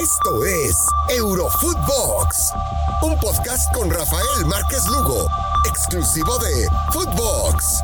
Esto es Eurofootbox, un podcast con Rafael Márquez Lugo, exclusivo de Footbox.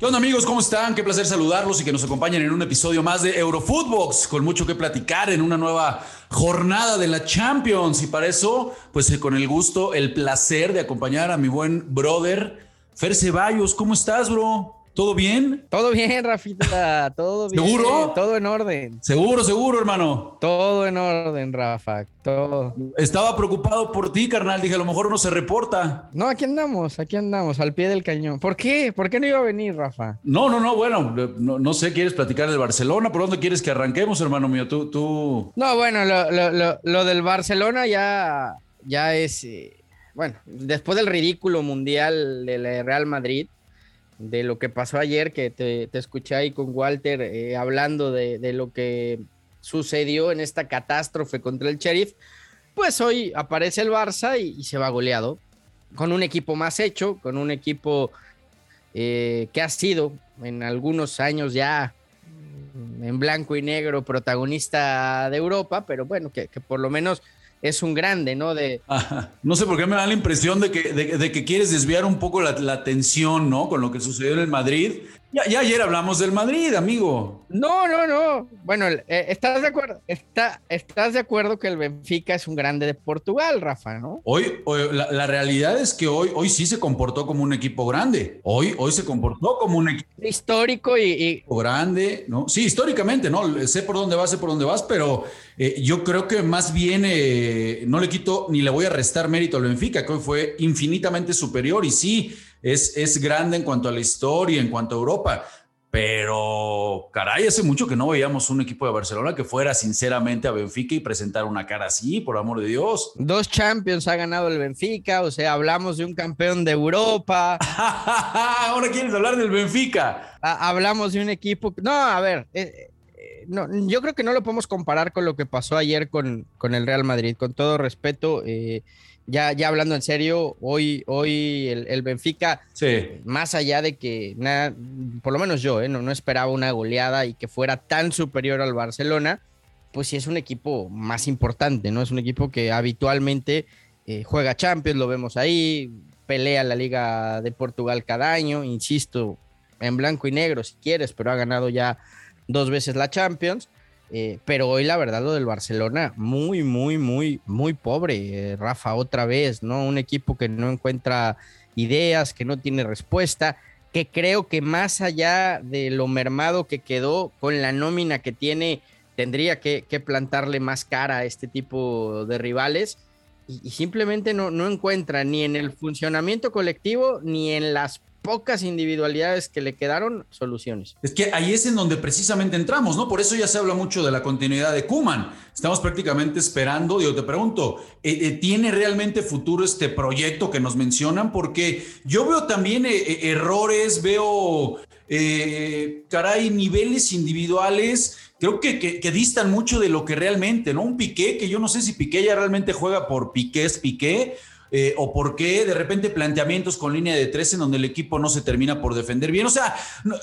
¿Qué onda amigos? ¿Cómo están? Qué placer saludarlos y que nos acompañen en un episodio más de Eurofootbox, con mucho que platicar en una nueva jornada de la Champions. Y para eso, pues eh, con el gusto, el placer de acompañar a mi buen brother Fer Ceballos. ¿Cómo estás, bro? ¿Todo bien? Todo bien, Rafita, todo bien. ¿Seguro? Todo en orden. Seguro, seguro, hermano. Todo en orden, Rafa, todo. Estaba preocupado por ti, carnal. Dije, a lo mejor no se reporta. No, aquí andamos, aquí andamos, al pie del cañón. ¿Por qué? ¿Por qué no iba a venir, Rafa? No, no, no, bueno, no, no sé, ¿quieres platicar del Barcelona? ¿Por dónde quieres que arranquemos, hermano mío? Tú, tú... No, bueno, lo, lo, lo, lo del Barcelona ya, ya es, eh, bueno, después del ridículo mundial del Real Madrid, de lo que pasó ayer, que te, escuché ahí con Walter eh, hablando de, lo que sucedió en esta catástrofe contra el Sheriff, pues hoy aparece el Barça y, se va goleado, con un equipo más hecho, con un equipo eh, que ha sido en algunos años ya en blanco y negro protagonista de Europa, pero bueno, que por lo menos es un grande, ¿no? De... No sé por qué me da la impresión de que, de, de que quieres desviar un poco la, la, atención, ¿no? Con lo que sucedió en el Madrid. Ya, ya, ayer hablamos del Madrid, amigo. No, no, no. Bueno, eh, ¿estás de acuerdo? Está, ¿Estás de acuerdo que el Benfica es un grande de Portugal, Rafa, no? Hoy, hoy la, la, realidad es que hoy, hoy sí se comportó como un equipo grande. Hoy, hoy se comportó como un equipo histórico y, y... grande, ¿no? Sí, históricamente, ¿no? Sé por dónde vas, sé por dónde vas, pero eh, yo creo que más bien eh, no le quito ni le voy a restar mérito al Benfica, que hoy fue infinitamente superior y sí, es, es grande en cuanto a la historia, en cuanto a Europa. Pero, caray, hace mucho que no veíamos un equipo de Barcelona que fuera sinceramente a Benfica y presentar una cara así, por amor de Dios. Dos Champions ha ganado el Benfica, o sea, hablamos de un campeón de Europa. Ahora quieres hablar del Benfica. Ha hablamos de un equipo. No, a ver, eh, no, yo creo que no lo podemos comparar con lo que pasó ayer con, con el Real Madrid. Con todo respeto, eh, ya, ya hablando en serio, hoy, hoy el, el Benfica, sí. más allá de que, nada, por lo menos yo, eh, no, no esperaba una goleada y que fuera tan superior al Barcelona, pues sí es un equipo más importante, ¿no? Es un equipo que habitualmente eh, juega Champions, lo vemos ahí, pelea la Liga de Portugal cada año, insisto, en blanco y negro si quieres, pero ha ganado ya dos veces la Champions. Eh, pero hoy la verdad lo del Barcelona muy, muy, muy, muy pobre, eh, Rafa, otra vez, ¿no? Un equipo que no encuentra ideas, que no tiene respuesta, que creo que más allá de lo mermado que quedó con la nómina que tiene, tendría que, que plantarle más cara a este tipo de rivales. Y, simplemente no, no encuentra ni en el funcionamiento colectivo ni en las pocas individualidades que le quedaron, soluciones. Es que ahí es en donde precisamente entramos, ¿no? Por eso ya se habla mucho de la continuidad de Kuman. Estamos prácticamente esperando, yo te pregunto, ¿eh, ¿tiene realmente futuro este proyecto que nos mencionan? Porque yo veo también eh, errores, veo, eh, caray, niveles individuales creo que, que, distan mucho de lo que realmente, ¿no? Un Piqué, que yo no sé si Piqué ya realmente juega por Piqué es Piqué, eh, o por qué de repente planteamientos con línea de tres en donde el equipo no se termina por defender bien. O sea,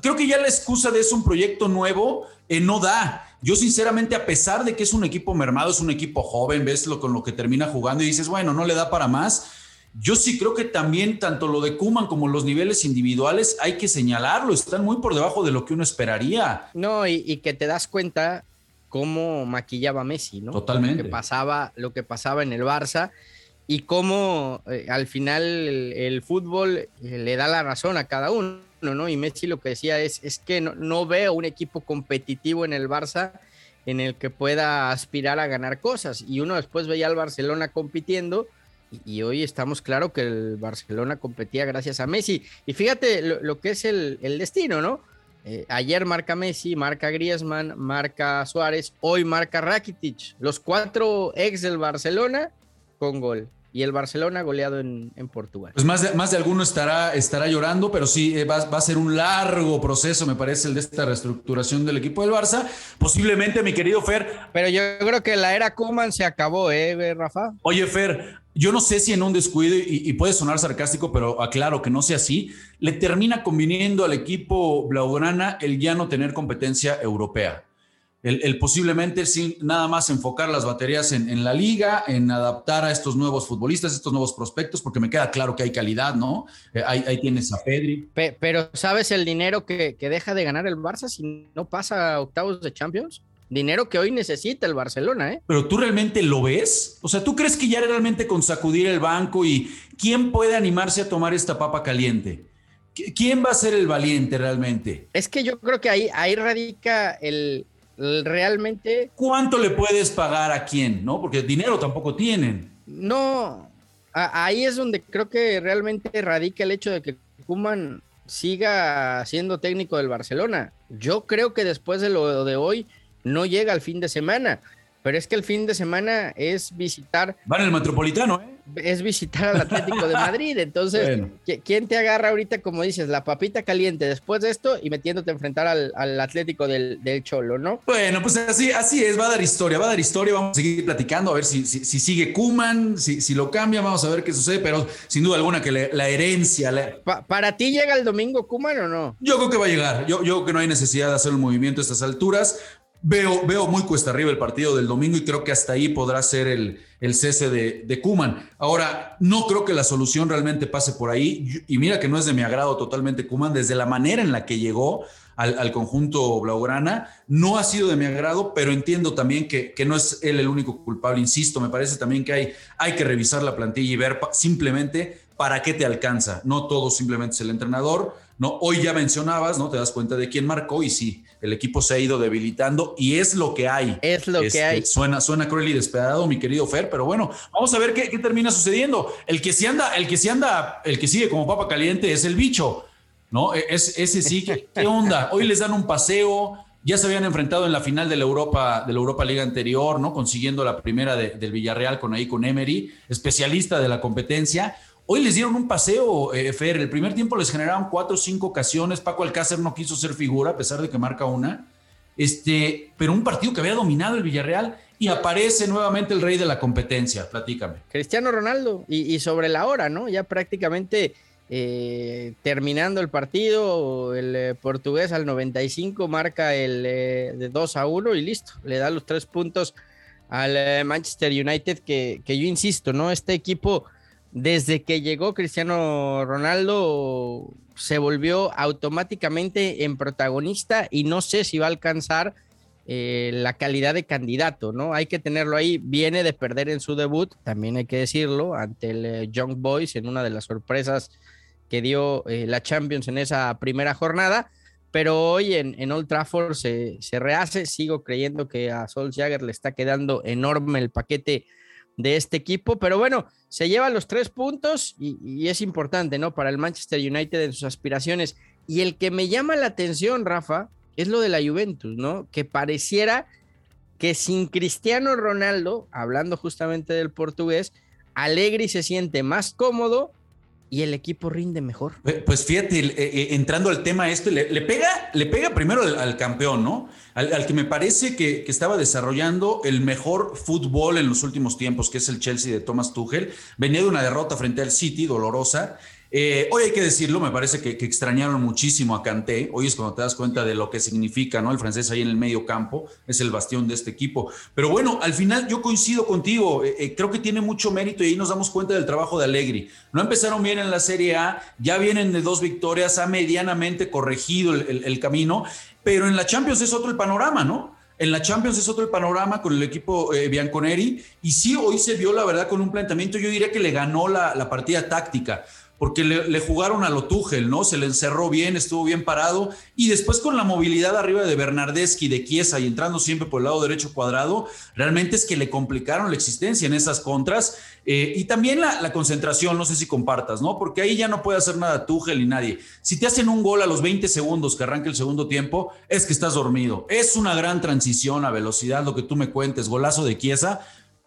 creo que ya la excusa de es un proyecto nuevo eh, no da. Yo sinceramente, a pesar de que es un equipo mermado, es un equipo joven, ves con lo que termina jugando y dices, bueno, no le da para más. Yo sí creo que también tanto lo de Kuman como los niveles individuales hay que señalarlo, están muy por debajo de lo que uno esperaría. No, y, y que te das cuenta cómo maquillaba Messi, ¿no? Totalmente. Lo que pasaba, lo que pasaba en el Barça y cómo eh, al final el, el, fútbol eh, le da la razón a cada uno, ¿no? Y Messi lo que decía es, es que no, no, veo un equipo competitivo en el Barça en el que pueda aspirar a ganar cosas. Y uno después veía al Barcelona compitiendo y, hoy estamos claro que el Barcelona competía gracias a Messi. Y fíjate lo, lo que es el, el destino, ¿no? Eh, ayer marca Messi, marca Griezmann, marca Suárez, hoy marca Rakitic. Los cuatro ex del Barcelona con gol y el Barcelona goleado en, en Portugal. Pues más de, más de alguno estará, estará llorando, pero sí eh, va, va, a ser un largo proceso, me parece, el de esta reestructuración del equipo del Barça. Posiblemente, mi querido Fer. Pero yo creo que la era Kuman se acabó, ¿eh, Rafa? Oye, Fer, yo no sé si en un descuido, y, puede sonar sarcástico, pero aclaro que no sea así, le termina conviniendo al equipo Blaugrana el ya no tener competencia europea. El, posiblemente sin nada más enfocar las baterías en, la liga, en adaptar a estos nuevos futbolistas, estos nuevos prospectos, porque me queda claro que hay calidad, ¿no? Eh, ahí, tienes a Pedri. pero ¿sabes el dinero que, que, deja de ganar el Barça si no pasa a octavos de Champions? Dinero que hoy necesita el Barcelona, ¿eh? Pero tú realmente lo ves? O sea, ¿tú crees que ya realmente con sacudir el banco y quién puede animarse a tomar esta papa caliente? ¿Quién va a ser el valiente realmente? Es que yo creo que ahí, ahí radica el, realmente... ¿Cuánto le puedes pagar a quién? ¿No? Porque dinero tampoco tienen. No, ahí es donde creo que realmente radica el hecho de que Kuman siga siendo técnico del Barcelona. Yo creo que después de lo de hoy no llega al fin de semana. Pero es que el fin de semana es visitar. Van el Metropolitano, ¿eh? Es visitar al Atlético de Madrid. Entonces, ¿quién te agarra ahorita, como dices, la papita caliente después de esto y metiéndote a enfrentar al, Atlético del, Cholo, ¿no? Bueno, pues así, así es, va a dar historia, va a dar historia. Vamos a seguir platicando, a ver si, si, sigue Kuman, si, si, lo cambia, vamos a ver qué sucede. Pero sin duda alguna que la herencia. ¿Para ti llega el domingo Kuman o no? Yo creo que va a llegar. Yo, yo creo que no hay necesidad de hacer un movimiento a estas alturas. Veo, veo muy cuesta arriba el partido del domingo y creo que hasta ahí podrá ser el, el cese de, de Kuman. Ahora, no creo que la solución realmente pase por ahí. Y mira que no es de mi agrado totalmente Kuman, desde la manera en la que llegó al, conjunto Blaugrana, no ha sido de mi agrado, pero entiendo también que, que, no es él el único culpable. Insisto, me parece también que hay, hay que revisar la plantilla y ver simplemente para qué te alcanza. No todo simplemente es el entrenador. No, hoy ya mencionabas, ¿no? Te das cuenta de quién marcó y sí, el equipo se ha ido debilitando y es lo que hay. Es lo que este, hay. Suena, suena cruel y despedado, mi querido Fer, pero bueno, vamos a ver qué, termina sucediendo. El que sí anda, el que sí anda, el que sigue como papa caliente es el bicho, ¿no? E, es, ese sí, ¿qué, onda? Hoy les dan un paseo, ya se habían enfrentado en la final de la Europa, de la Europa Liga anterior, ¿no? Consiguiendo la primera del Villarreal con ahí con Emery, especialista de la competencia. Hoy les dieron un paseo, eh, Fer. El primer tiempo les generaron cuatro o cinco ocasiones. Paco Alcácer no quiso ser figura, a pesar de que marca una. Este, pero un partido que había dominado el Villarreal y aparece nuevamente el rey de la competencia. Platícame. Cristiano Ronaldo. Y, sobre la hora, ¿no? Ya prácticamente eh, terminando el partido, el eh, portugués al 95 marca el de 2 a 1 y listo. Le da los tres puntos al Manchester United, que, que yo insisto, ¿no? Este equipo desde que llegó Cristiano Ronaldo se volvió automáticamente en protagonista y no sé si va a alcanzar eh, la calidad de candidato, ¿no? Hay que tenerlo ahí. Viene de perder en su debut, también hay que decirlo, ante el eh, Young Boys en una de las sorpresas que dio eh, la Champions en esa primera jornada. Pero hoy en, en Old Trafford se, rehace. Sigo creyendo que a Sol Jagger le está quedando enorme el paquete de este equipo. Pero bueno, se lleva los tres puntos y, es importante, ¿no? Para el Manchester United en sus aspiraciones. Y el que me llama la atención, Rafa, es lo de la Juventus, ¿no? Que pareciera que sin Cristiano Ronaldo, hablando justamente del portugués, Alegri se siente más cómodo y el equipo rinde mejor. Pues fíjate, eh, eh, entrando al tema esto, le, pega, le pega primero al, campeón, ¿no? Al, que me parece que, que, estaba desarrollando el mejor fútbol en los últimos tiempos, que es el Chelsea de Thomas Tuchel. Venía de una derrota frente al City, dolorosa, eh, hoy hay que decirlo, me parece que, extrañaron muchísimo a Kanté. Hoy es cuando te das cuenta de lo que significa, ¿no? El francés ahí en el medio campo es el bastión de este equipo. Pero bueno, al final yo coincido contigo. Eh, eh, creo que tiene mucho mérito y ahí nos damos cuenta del trabajo de Allegri. No empezaron bien en la Serie A, ya vienen de dos victorias, ha medianamente corregido el, camino, pero en la Champions es otro el panorama, ¿no? En la Champions es otro el panorama con el equipo Bianconeri. Y sí, hoy se vio, la verdad, con un planteamiento, yo diría que le ganó la, la partida táctica porque le, jugaron a lo Tuchel, ¿no? Se le encerró bien, estuvo bien parado, y después con la movilidad arriba de Bernardeschi, de Chiesa y entrando siempre por el lado derecho cuadrado, realmente es que le complicaron la existencia en esas contras, eh, y también la, concentración, no sé si compartas, ¿no? Porque ahí ya no puede hacer nada Tuchel ni nadie. Si te hacen un gol a los 20 segundos que arranque el segundo tiempo, es que estás dormido. Es una gran transición a velocidad, lo que tú me cuentes, golazo de Chiesa,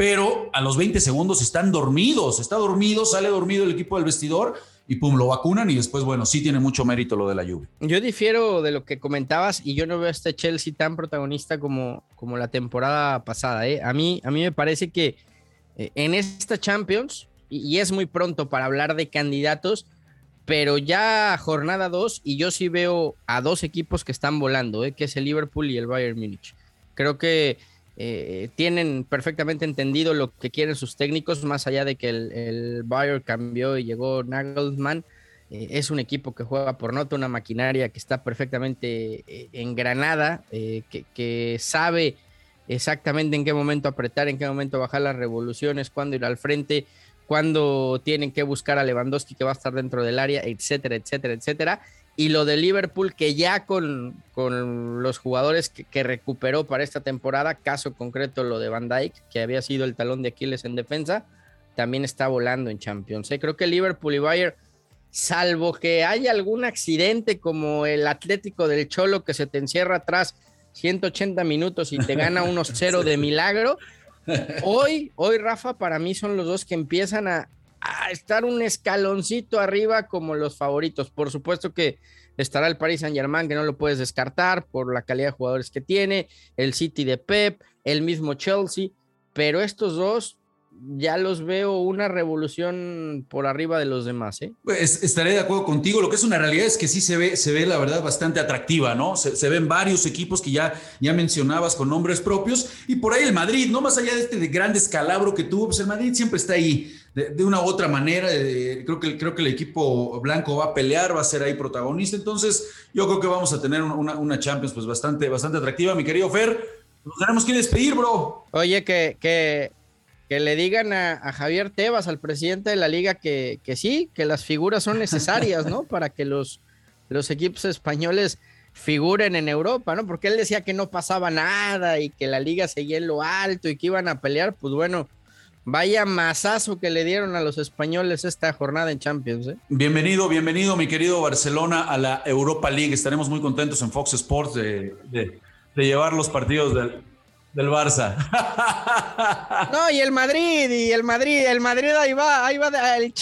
pero a los 20 segundos están dormidos, está dormido, sale dormido el equipo del vestidor y pum, lo vacunan y después, bueno, sí tiene mucho mérito lo de la lluvia. Yo difiero de lo que comentabas y yo no veo a este Chelsea tan protagonista como, como la temporada pasada. ¿eh? A, mí, a mí me parece que eh, en esta Champions, y, es muy pronto para hablar de candidatos, pero ya jornada 2 y yo sí veo a dos equipos que están volando, ¿eh? que es el Liverpool y el Bayern Múnich Creo que eh, tienen perfectamente entendido lo que quieren sus técnicos, más allá de que el, Bayer cambió y llegó Nagelsmann. Eh, es un equipo que juega por nota, una maquinaria que está perfectamente eh, engranada, que, que, sabe exactamente en qué momento apretar, en qué momento bajar las revoluciones, cuándo ir al frente, cuándo tienen que buscar a Lewandowski que va a estar dentro del área, etcétera, etcétera, etcétera. Y lo de Liverpool, que ya con, con los jugadores que, recuperó para esta temporada, caso concreto lo de Van Dijk, que había sido el talón de Aquiles en defensa, también está volando en Champions. ¿eh? Creo que Liverpool y Bayern, salvo que haya algún accidente como el Atlético del Cholo que se te encierra atrás 180 minutos y te gana unos cero de milagro, hoy, hoy Rafa, para mí son los dos que empiezan a, a estar un escaloncito arriba como los favoritos. Por supuesto que estará el Paris Saint Germain, que no lo puedes descartar por la calidad de jugadores que tiene, el City de Pep, el mismo Chelsea, pero estos dos ya los veo una revolución por arriba de los demás. ¿eh? Pues estaré de acuerdo contigo. Lo que es una realidad es que sí se ve, se ve la verdad bastante atractiva, ¿no? Se, ven varios equipos que ya, ya mencionabas con nombres propios y por ahí el Madrid, ¿no? Más allá de este de gran descalabro que tuvo, pues el Madrid siempre está ahí de, una u otra manera. creo, que, creo que el equipo blanco va a pelear, va a ser ahí protagonista. Entonces, yo creo que vamos a tener una, una Champions pues bastante, bastante atractiva, mi querido Fer. Nos tenemos que despedir, bro. Oye, que, que que le digan a, Javier Tebas, al presidente de la liga, que, que, sí, que las figuras son necesarias, ¿no? Para que los, los equipos españoles figuren en Europa, ¿no? Porque él decía que no pasaba nada y que la liga seguía en lo alto y que iban a pelear, pues bueno, vaya masazo que le dieron a los españoles esta jornada en Champions. ¿eh? Bienvenido, bienvenido, mi querido Barcelona, a la Europa League. Estaremos muy contentos en Fox Sports de, de, de llevar los partidos del, del Barça. No, y el Madrid, y el Madrid, el Madrid ahí va, ahí va, el,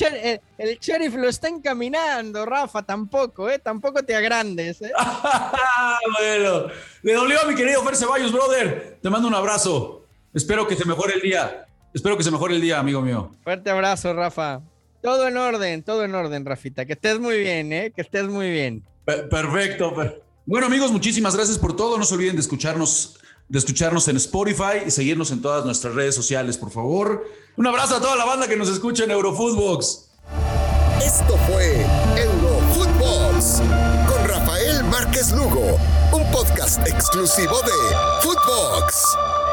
el, sheriff lo está encaminando, Rafa, tampoco, ¿eh? Tampoco te agrandes, ¿eh? bueno, le dolió a mi querido Fer Ceballos, brother. Te mando un abrazo. Espero que se mejore el día. Espero que se mejore el día, amigo mío. Fuerte abrazo, Rafa. Todo en orden, todo en orden, Rafita. Que estés muy bien, ¿eh? Que estés muy bien. perfecto. Bueno, amigos, muchísimas gracias por todo. No se olviden de escucharnos de escucharnos en Spotify y seguirnos en todas nuestras redes sociales, por favor. Un abrazo a toda la banda que nos escucha en Eurofootbox. Esto fue Eurofootbox con Rafael Márquez Lugo, un podcast exclusivo de Footbox.